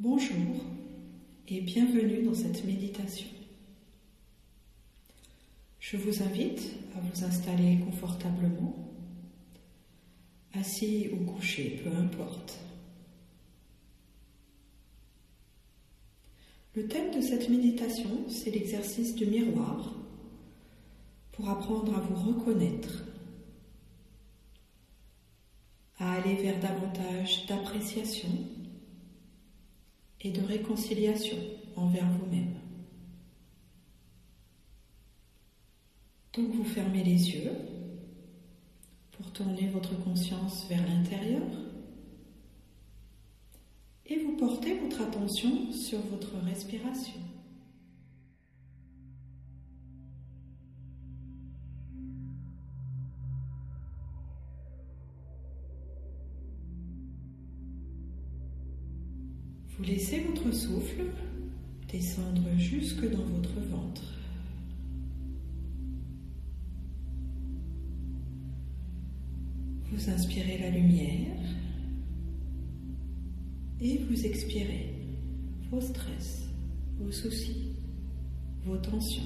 Bonjour et bienvenue dans cette méditation. Je vous invite à vous installer confortablement, assis ou couché, peu importe. Le thème de cette méditation, c'est l'exercice du miroir pour apprendre à vous reconnaître, à aller vers davantage d'appréciation et de réconciliation envers vous-même. Donc vous fermez les yeux pour tourner votre conscience vers l'intérieur et vous portez votre attention sur votre respiration. Vous laissez votre souffle descendre jusque dans votre ventre. Vous inspirez la lumière et vous expirez vos stress, vos soucis, vos tensions.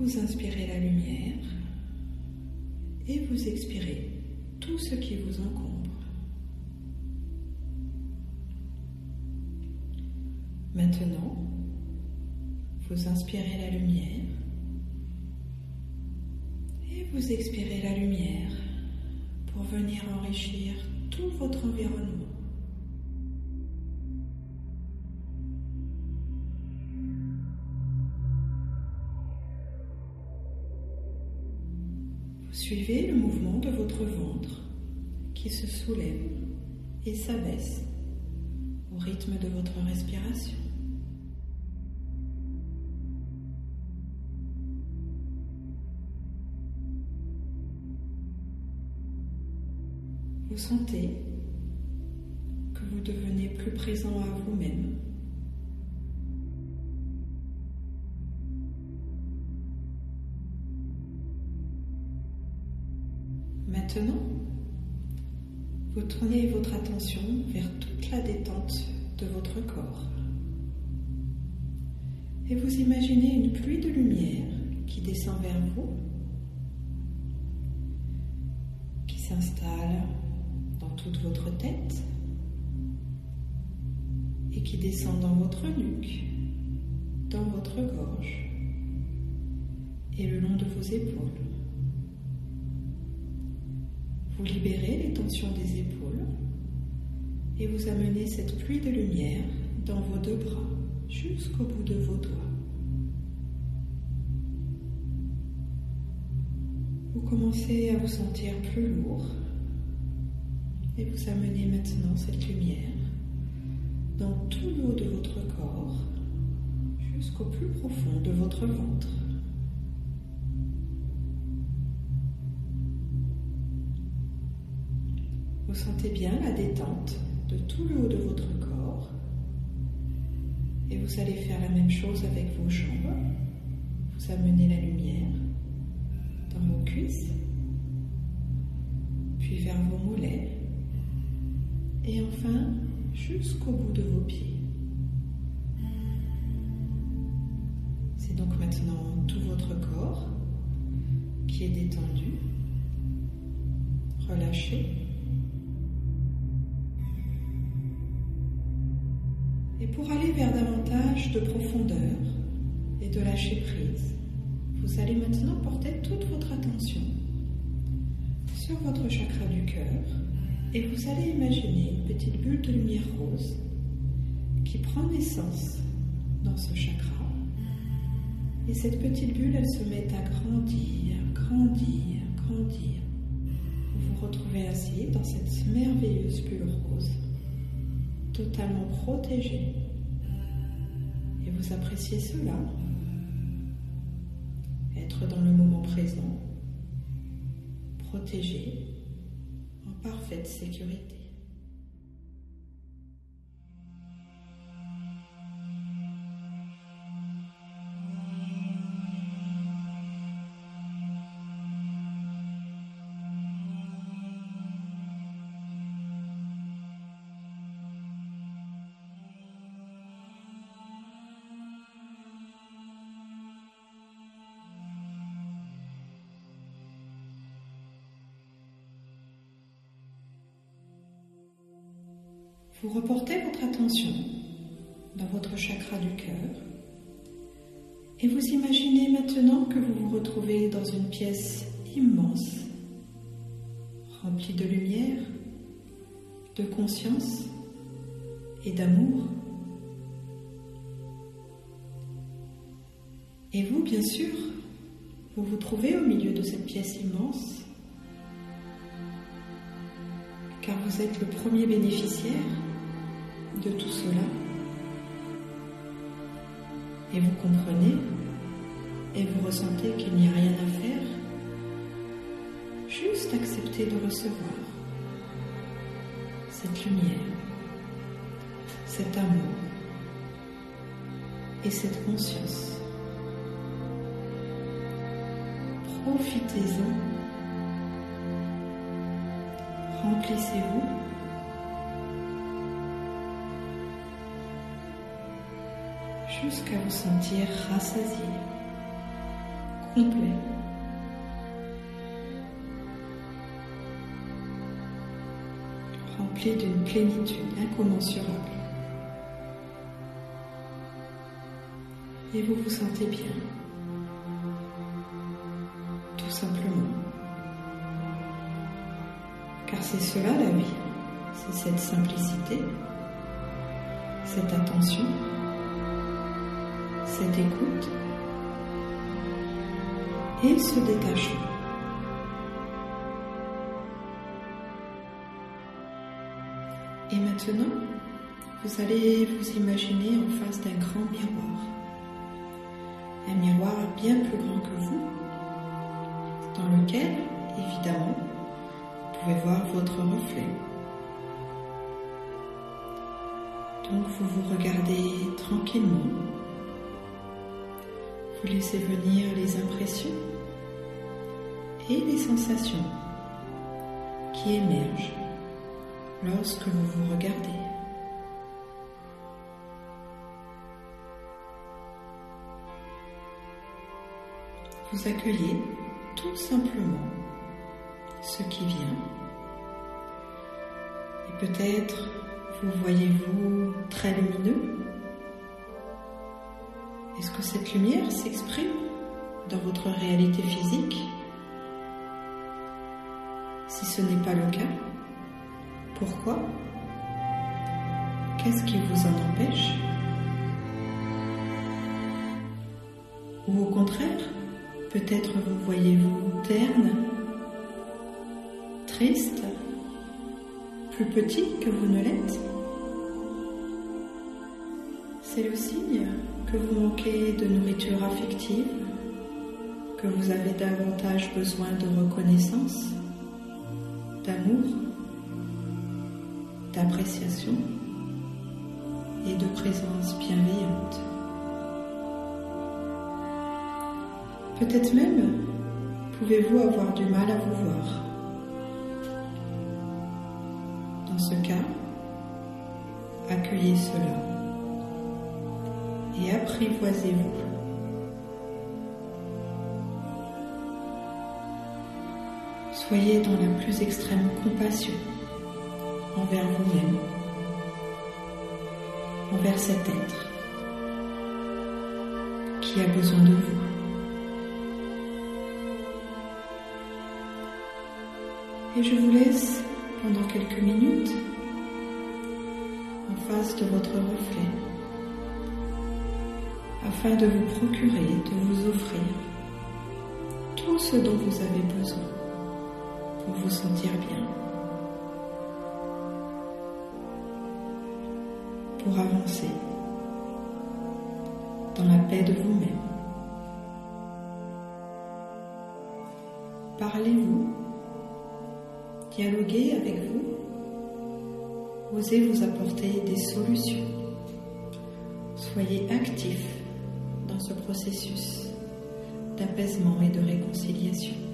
Vous inspirez la lumière et vous expirez tout ce qui vous encombre. Maintenant, vous inspirez la lumière et vous expirez la lumière pour venir enrichir tout votre environnement. Suivez le mouvement de votre ventre qui se soulève et s'abaisse au rythme de votre respiration. Vous sentez que vous devenez plus présent à vous-même vous tournez votre attention vers toute la détente de votre corps. Et vous imaginez une pluie de lumière qui descend vers vous, qui s'installe dans toute votre tête et qui descend dans votre nuque, dans votre gorge et le long de vos épaules. Vous libérez les tensions des épaules et vous amenez cette pluie de lumière dans vos deux bras jusqu'au bout de vos doigts. Vous commencez à vous sentir plus lourd et vous amenez maintenant cette lumière dans tout le haut de votre corps jusqu'au plus profond de votre ventre. Sentez bien la détente de tout le haut de votre corps. Et vous allez faire la même chose avec vos jambes. Vous amenez la lumière dans vos cuisses, puis vers vos mollets, et enfin jusqu'au bout de vos pieds. C'est donc maintenant tout votre corps qui est détendu, relâché. Pour aller vers davantage de profondeur et de lâcher prise, vous allez maintenant porter toute votre attention sur votre chakra du cœur et vous allez imaginer une petite bulle de lumière rose qui prend naissance dans ce chakra. Et cette petite bulle, elle se met à grandir, grandir, grandir. Vous vous retrouvez ainsi dans cette merveilleuse bulle rose totalement protégé. Vous appréciez cela. Être dans le moment présent, protégé, en parfaite sécurité. Vous reportez votre attention dans votre chakra du cœur et vous imaginez maintenant que vous vous retrouvez dans une pièce immense, remplie de lumière, de conscience et d'amour. Et vous, bien sûr, vous vous trouvez au milieu de cette pièce immense, car vous êtes le premier bénéficiaire de tout cela. Et vous comprenez et vous ressentez qu'il n'y a rien à faire, juste accepter de recevoir cette lumière, cet amour et cette conscience. Profitez-en. Remplissez-vous. Jusqu'à vous sentir rassasié, complet. Rempli d'une plénitude incommensurable. Et vous vous sentez bien simplement. Car c'est cela la vie, c'est cette simplicité, cette attention, cette écoute et ce détachement. Et maintenant, vous allez vous imaginer en face d'un grand miroir. Un miroir bien plus grand que vous, dans lequel, évidemment, vous pouvez voir votre reflet. Donc vous vous regardez tranquillement. Laissez venir les impressions et les sensations qui émergent lorsque vous vous regardez. Vous accueillez tout simplement ce qui vient. Et peut-être vous voyez-vous très lumineux. Est-ce que cette lumière s'exprime dans votre réalité physique? Si ce n'est pas le cas, pourquoi? Qu'est-ce qui vous en empêche? Ou au contraire, Peut-être vous voyez-vous terne, triste, plus petit que vous ne l'êtes? C'est le signe que vous manquez de nourriture affective, que vous avez davantage besoin de reconnaissance, d'amour, d'appréciation et de présence bienveillante. Peut-être même pouvez-vous avoir du mal à vous voir. Dans ce cas, accueillez cela apprivoisez-vous. Soyez dans la plus extrême compassion envers vous-même, envers cet être qui a besoin de vous. Et je vous laisse pendant quelques minutes en face de votre reflet afin de vous procurer, de vous offrir tout ce dont vous avez besoin pour vous sentir bien, pour avancer dans la paix de vous-même. Parlez-vous dialoguer avec vous, osez vous apporter des solutions. Soyez actif ce processus d'apaisement et de réconciliation.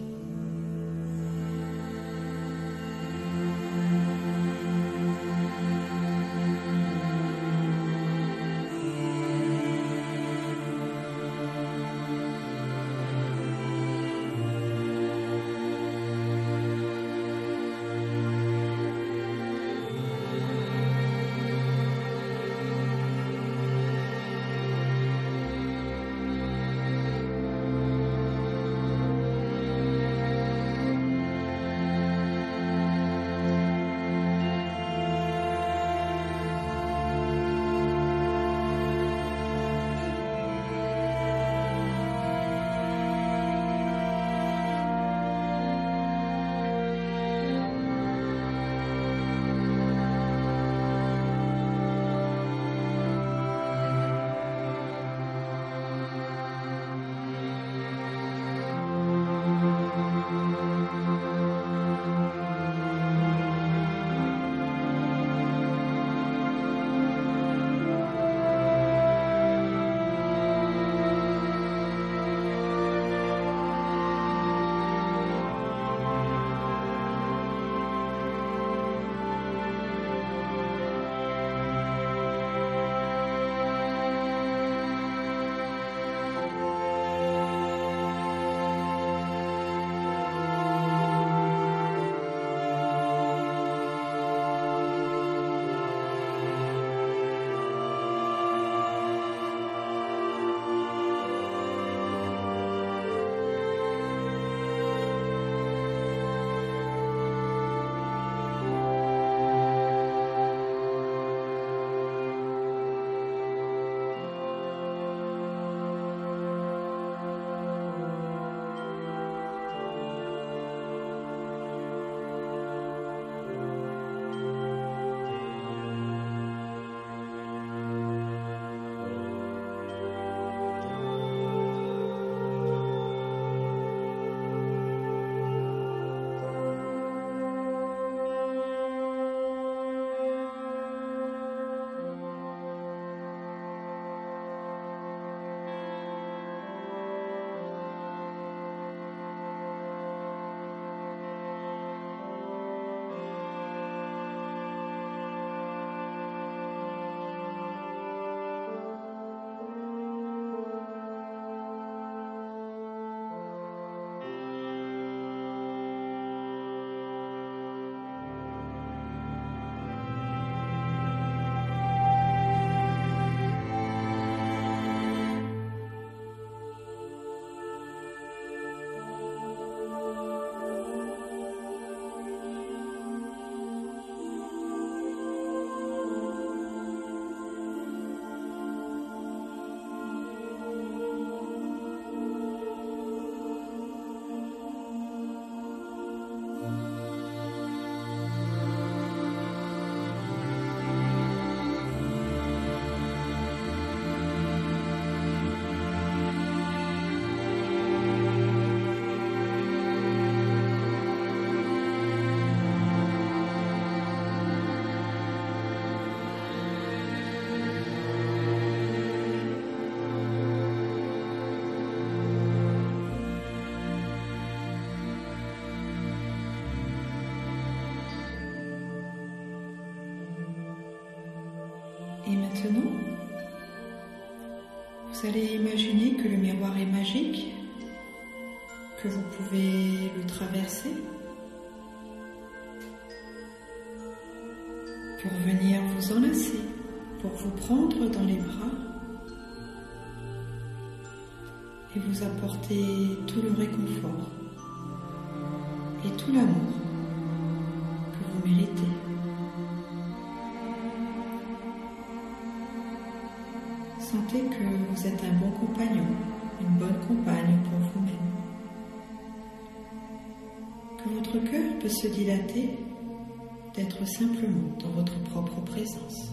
Vous allez imaginer que le miroir est magique, que vous pouvez le traverser. Pour venir vous enlacer, pour vous prendre dans les bras et vous apporter tout le réconfort et tout l'amour vous êtes un bon compagnon, une bonne compagne pour vous-même. Que votre cœur peut se dilater d'être simplement dans votre propre présence.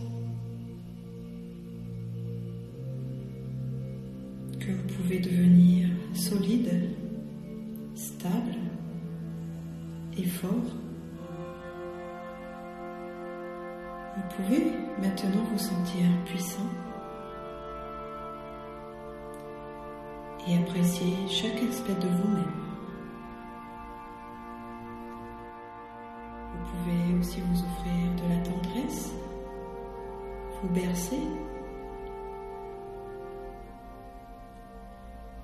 Que vous pouvez devenir solide, stable et fort. Vous pouvez maintenant vous sentir puissant et apprécier chaque aspect de vous-même. Vous pouvez aussi vous offrir de la tendresse, vous bercer,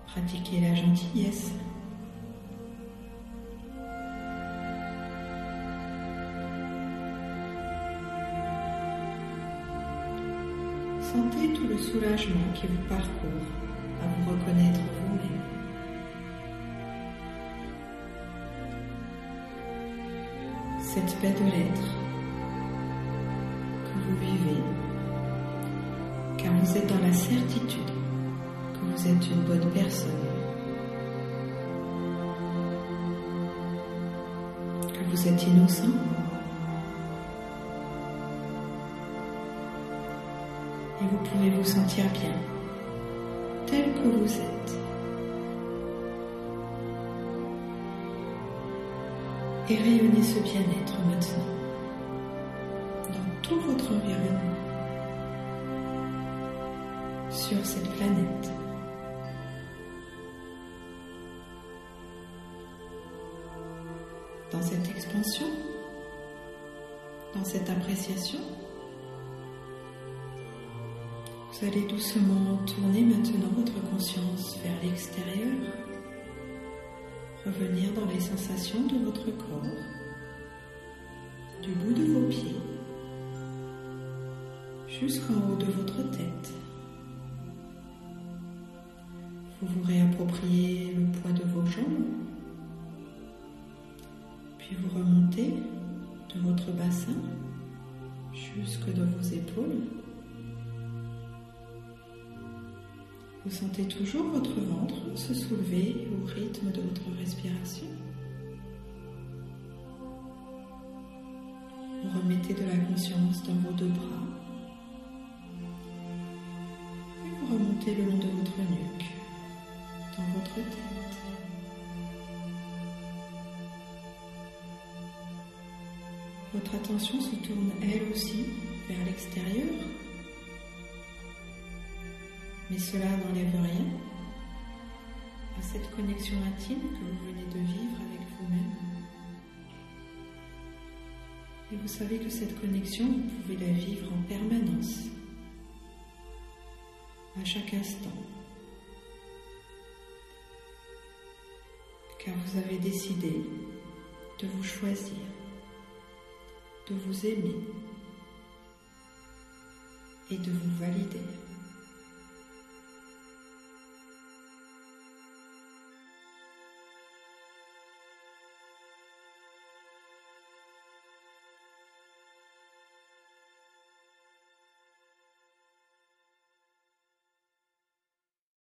pratiquer la gentillesse. Sentez tout le soulagement qui vous parcourt vous reconnaître vous-même. Cette paix de l'être que vous vivez, car vous êtes dans la certitude que vous êtes une bonne personne, que vous êtes innocent. Et vous pouvez vous sentir bien tel que vous êtes. Et rayonnez ce bien-être maintenant dans tout votre environnement sur cette planète. Dans cette expansion, dans cette appréciation, vous allez doucement tourner maintenant votre conscience vers l'extérieur, revenir dans les sensations de votre corps, du bout de vos pieds jusqu'en haut de votre tête. Vous vous réappropriez le poids de vos jambes, puis vous remontez de votre bassin jusque dans vos épaules. Vous sentez toujours votre ventre se soulever au rythme de votre respiration. Vous remettez de la conscience dans vos deux bras. Et vous remontez le long de votre nuque, dans votre tête. Votre attention se tourne elle aussi vers l'extérieur mais cela n'enlève rien à cette connexion intime que vous venez de vivre avec vous-même. Et vous savez que cette connexion, vous pouvez la vivre en permanence, à chaque instant. Car vous avez décidé de vous choisir, de vous aimer et de vous valider.